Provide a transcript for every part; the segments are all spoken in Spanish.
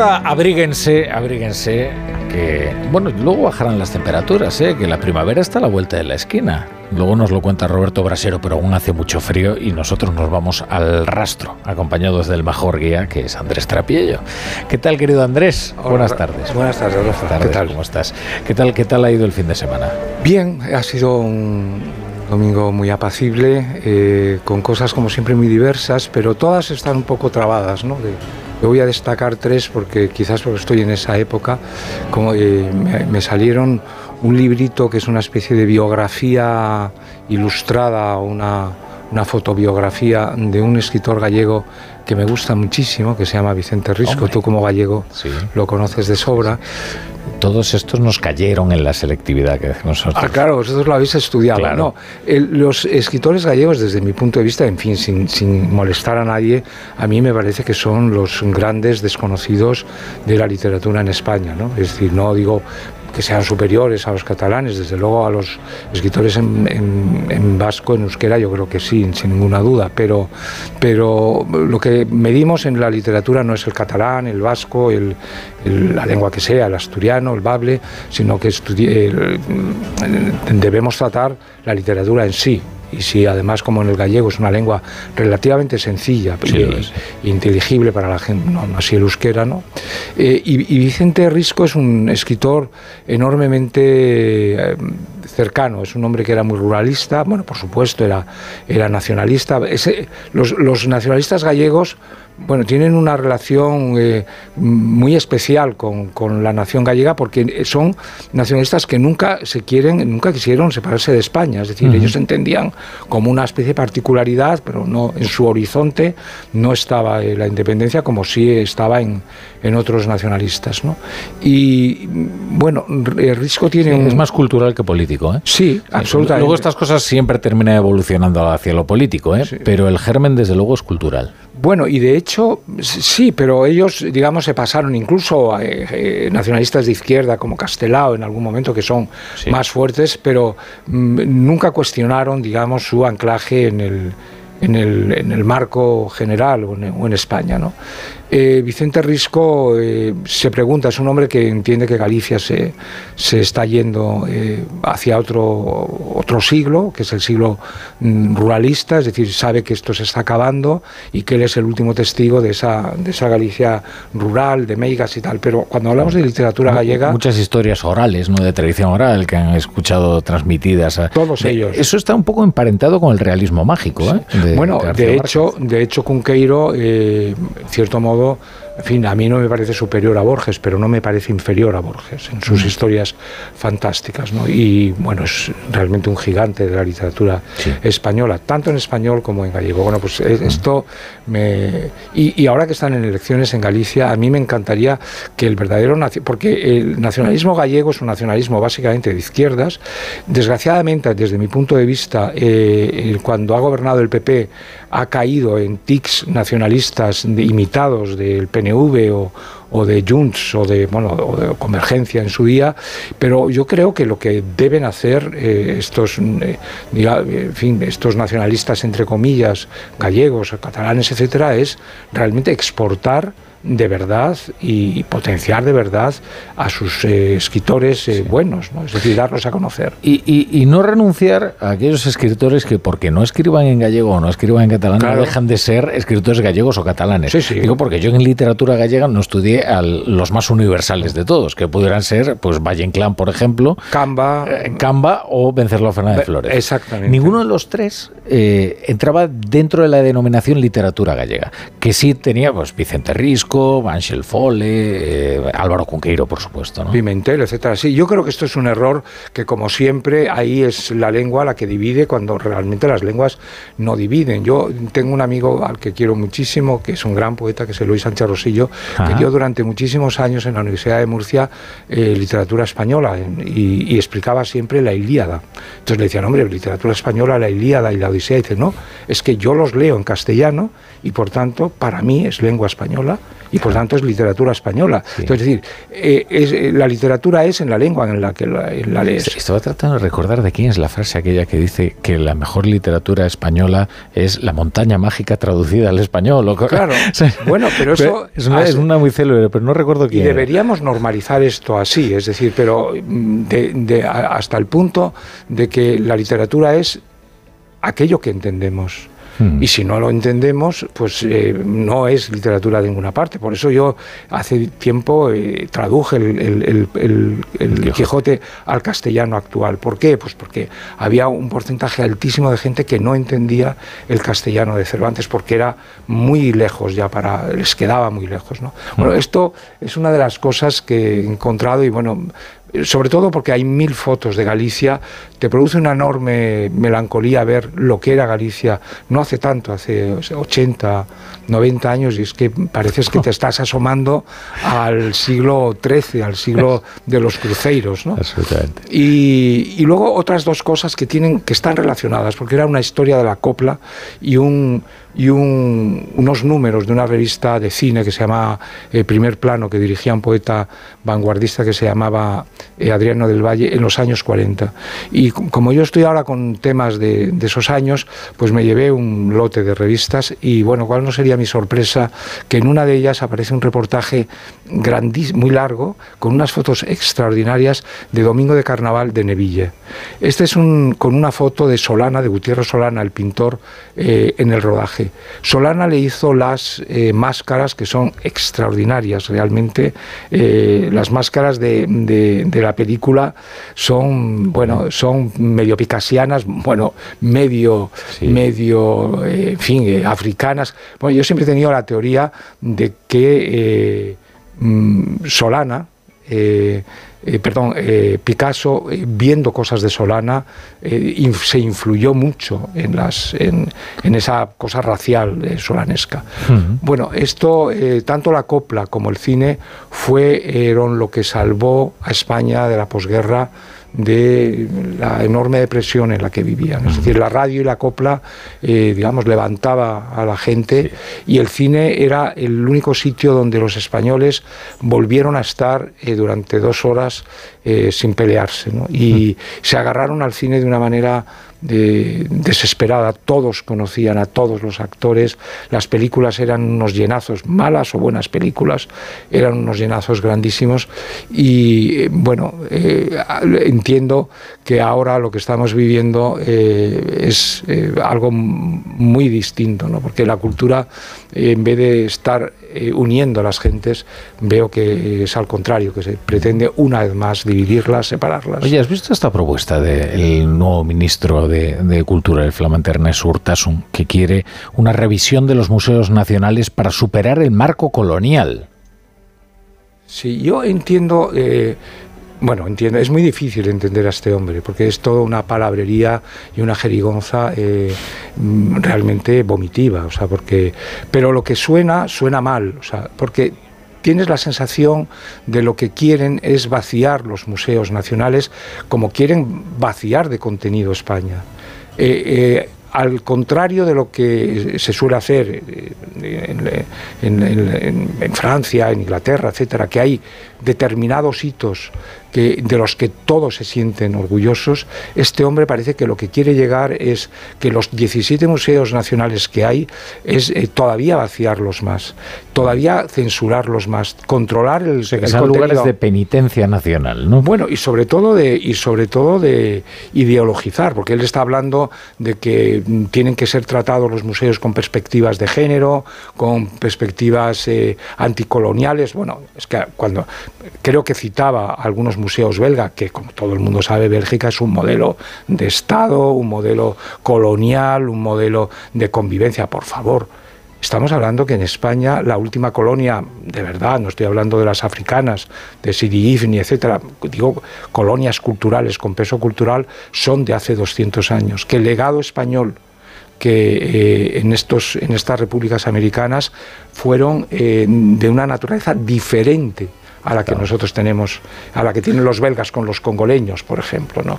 ahora abríguense, abríguense, que bueno, luego bajarán las temperaturas, ¿eh? que la primavera está a la vuelta de la esquina. Luego nos lo cuenta Roberto Brasero, pero aún hace mucho frío y nosotros nos vamos al rastro, acompañados del mejor guía, que es Andrés Trapiello. ¿Qué tal, querido Andrés? buenas tardes. Buenas tardes, Rafa. ¿Qué tal? ¿Cómo estás? ¿Qué tal, ¿Qué tal ha ido el fin de semana? Bien, ha sido un domingo muy apacible, eh, con cosas como siempre muy diversas, pero todas están un poco trabadas, ¿no? yo voy a destacar tres porque quizás porque estoy en esa época, como, eh, me, salieron un librito que es una especie de biografía ilustrada, una, una fotobiografía de un escritor gallego que me gusta muchísimo, que se llama Vicente Risco, tú como gallego lo conoces de sobra. Todos estos nos cayeron en la selectividad que nosotros. Ah, claro, vosotros lo habéis estudiado. No, los escritores gallegos, desde mi punto de vista, en fin, sin, sin molestar a nadie, a mí me parece que son los grandes desconocidos de la literatura en España. ¿no? Es decir, no digo que sean superiores a los catalanes, desde luego a los escritores en, vasco, en euskera, yo creo que sí, sin ninguna duda, pero, pero lo que medimos en la literatura no es el catalán, el vasco, la lengua que sea, el asturiano, el bable, sino que debemos tratar la literatura en sí, y si además como en el gallego es una lengua relativamente sencilla e inteligible para la gente, no, así el euskera, ¿no? Eh, y, Vicente Risco es un escritor enormemente eh, cercano, es un hombre que era muy ruralista, bueno, por supuesto era, era nacionalista. los, los nacionalistas gallegos bueno, tienen una relación eh, muy especial con, la nación gallega porque son nacionalistas que nunca se quieren, nunca quisieron separarse de España. Es decir, ellos entendían como una especie de particularidad, pero no en su horizonte no estaba eh, la independencia como sí estaba en, otros nacionalistas. ¿no? Y bueno, el Risco tiene Es más cultural que político, ¿eh? Sí, absolutamente. Luego estas cosas siempre terminan evolucionando hacia lo político, ¿eh? Pero el germen, desde luego, es cultural. Bueno, y de hecho, sí, pero ellos, digamos, se pasaron incluso a eh, eh, nacionalistas de izquierda como Castelao en algún momento, que son más fuertes, pero mm, nunca cuestionaron, digamos, su anclaje en el, en el, en el marco general o en, o en España. ¿no? Eh, Vicente Risco eh, se pregunta, es un hombre que entiende que Galicia se, se está yendo eh, hacia otro, otro siglo, que es el siglo mm, ruralista, es decir, sabe que esto se está acabando y que él es el último testigo de esa, de esa Galicia rural, de meigas y tal. Pero cuando hablamos de literatura gallega... Muchas historias orales, ¿no? de tradición oral, que han escuchado transmitidas. A, todos ellos. Eso está un poco emparentado con el realismo mágico. Bueno, de hecho, de hecho, Cunqueiro, en cierto modo, en fin, a mí no me parece superior a Borges, pero no me parece inferior a Borges en sus mm. historias fantásticas. ¿no? Y bueno, es realmente un gigante de la literatura española, tanto en español como en gallego. Bueno, pues eh, mm. esto me. Y, ahora que están en elecciones en Galicia, a mí me encantaría que el verdadero. Porque el nacionalismo gallego es un nacionalismo básicamente de izquierdas. Desgraciadamente, desde mi punto de vista, eh, cuando ha gobernado el PP, ha caído en tics nacionalistas imitados del PNV o, o de Junts o de, bueno, o de Convergencia en su día, pero yo creo que lo que deben hacer eh, estos, eh, fin, estos nacionalistas, entre comillas, gallegos, catalanes, etcétera, es realmente exportar de verdad y potenciar de verdad a sus eh, escritores eh, buenos, ¿no? es decir, darlos a conocer. Y, no renunciar a aquellos escritores que porque no escriban en gallego o no escriban en catalán no dejan de ser escritores gallegos o catalanes. Digo porque yo en literatura gallega no estudié a los más universales de todos, que pudieran ser pues Valle Inclán, por ejemplo, Camba, eh, Camba o Vencerlo Fernández Flores. Exactamente. Ninguno de los tres entraba dentro de la denominación literatura gallega, que sí tenía pues Vicente Risco, Ángel Fole, eh, Álvaro Cunqueiro, por supuesto. ¿no? Pimentel, etcétera. Sí, yo creo que esto es un error que, como siempre, ahí es la lengua la que divide cuando realmente las lenguas no dividen. Yo tengo un amigo al que quiero muchísimo, que es un gran poeta, que es Luis Sánchez Rosillo, que dio durante muchísimos años en la Universidad de Murcia eh, literatura española y, explicaba siempre la Ilíada. Entonces le decían, hombre, literatura española, la Ilíada y la Odisea. Y dice, no, es que yo los leo en castellano y por tanto, para mí es lengua española y por tanto es literatura española. Entonces, es decir, eh, eh, la literatura es en la lengua en la que la, lees. Estaba tratando de recordar de quién es la frase aquella que dice que la mejor literatura española es la montaña mágica traducida al español. Claro, bueno, pero eso... es, una, muy célebre, pero no recuerdo quién. Y deberíamos normalizar esto así, es decir, pero mm, de, hasta el punto de que la literatura es aquello que entendemos. Hmm. Y si no lo entendemos, pues eh, no es literatura de ninguna parte. Por eso yo hace tiempo eh, traduje el, Quijote al castellano actual. ¿Por qué? Pues porque había un porcentaje altísimo de gente que no entendía el castellano de Cervantes porque era muy lejos ya para les quedaba muy lejos. ¿no? Bueno, hmm. esto es una de las cosas que he encontrado y bueno sobre todo porque hay mil fotos de Galicia, te produce una enorme melancolía ver lo que era Galicia no hace tanto, hace 80, 90 años, y es que pareces que te estás asomando al siglo XIII, al siglo de los cruceros. ¿no? Y, y, luego otras dos cosas que, tienen, que están relacionadas, porque era una historia de la copla y un y unos números de una revista de cine que se llama eh, Primer Plano, que dirigía un poeta vanguardista que se llamaba eh, Adriano del Valle en los años 40. Y como yo estoy ahora con temas de, esos años, pues me llevé un lote de revistas y bueno, cuál no sería mi sorpresa que en una de ellas aparece un reportaje grandísimo, muy largo, con unas fotos extraordinarias de Domingo de Carnaval de Neville. Este es un, con una foto de Solana, de Gutiérrez Solana, el pintor, eh, en el rodaje. Solana le hizo las eh, máscaras que son extraordinarias realmente. Eh, las máscaras de, la película son, bueno, son medio picasianas, bueno, medio, medio, eh, en fin, africanas. Bueno, yo siempre he tenido la teoría de que mm, Solana, eh, perdón, eh, Picasso, eh, viendo cosas de Solana, se influyó mucho en, las, en, esa cosa racial solanesca. Bueno, esto, tanto la copla como el cine, fueron lo que salvó a España de la posguerra de la enorme depresión en la que vivían. Es decir, la radio y la copla, eh, digamos, levantaba a la gente y el cine era el único sitio donde los españoles volvieron a estar eh, durante dos horas eh, sin pelearse. Y se agarraron al cine de una manera desesperada. Todos conocían a todos los actores. Las películas eran unos llenazos, malas o buenas películas, eran unos llenazos grandísimos. Y eh, bueno, eh, entiendo que ahora lo que estamos viviendo eh, es algo muy distinto, ¿no? porque la cultura, en vez de estar uniendo a las gentes, veo que es al contrario, que se pretende una vez más dividirlas, separarlas. Oye, ¿has visto esta propuesta del nuevo ministro de, Cultura, el flamante Ernest Urtasun, que quiere una revisión de los museos nacionales para superar el marco colonial. Sí, yo entiendo, eh, bueno, entiendo, es muy difícil entender a este hombre, porque es toda una palabrería y una jerigonza eh, realmente vomitiva, o sea, porque, pero lo que suena, suena mal, o sea, porque tienes la sensación de lo que quieren es vaciar los museos nacionales como quieren vaciar de contenido España. Eh, eh, al contrario de lo que se suele hacer eh, en, Francia, en Inglaterra, etcétera, que hay determinados hitos que, de los que todos se sienten orgullosos, este hombre parece que lo que quiere llegar es que los 17 museos nacionales que hay es eh, todavía vaciarlos más, todavía censurarlos más, controlar el, o lugares de penitencia nacional, ¿no? Bueno, y sobre todo de y sobre todo de ideologizar, porque él está hablando de que tienen que ser tratados los museos con perspectivas de género, con perspectivas eh, anticoloniales. Bueno, es que cuando creo que citaba algunos museos belga, que como todo el mundo sabe, Bélgica es un modelo de Estado, un modelo colonial, un modelo de convivencia, por favor. Estamos hablando que en España la última colonia, de verdad, no estoy hablando de las africanas, de Sidi Ifni, etcétera, digo colonias culturales con peso cultural, son de hace 200 años. Que el legado español que eh, en, estos, en estas repúblicas americanas fueron eh, de una naturaleza diferente a la que nosotros tenemos, a la que tienen los belgas con los congoleños, por ejemplo. ¿no?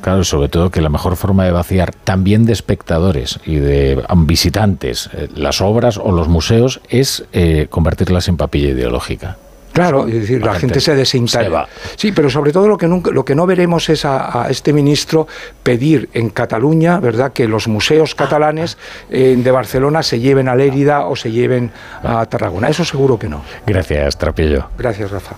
claro, sobre todo que la mejor forma de vaciar también de espectadores y de visitantes eh, las obras o los museos es eh, convertirlas en papilla ideológica. Claro, es decir, la, gente, se desintegra. Sí, pero sobre todo lo que, nunca, lo que no veremos es a, este ministro pedir en Cataluña, ¿verdad?, que los museos catalanes eh, de Barcelona se lleven a Lérida o se lleven a Tarragona. Eso seguro que no. Gracias, Trapillo. Gracias, Rafa.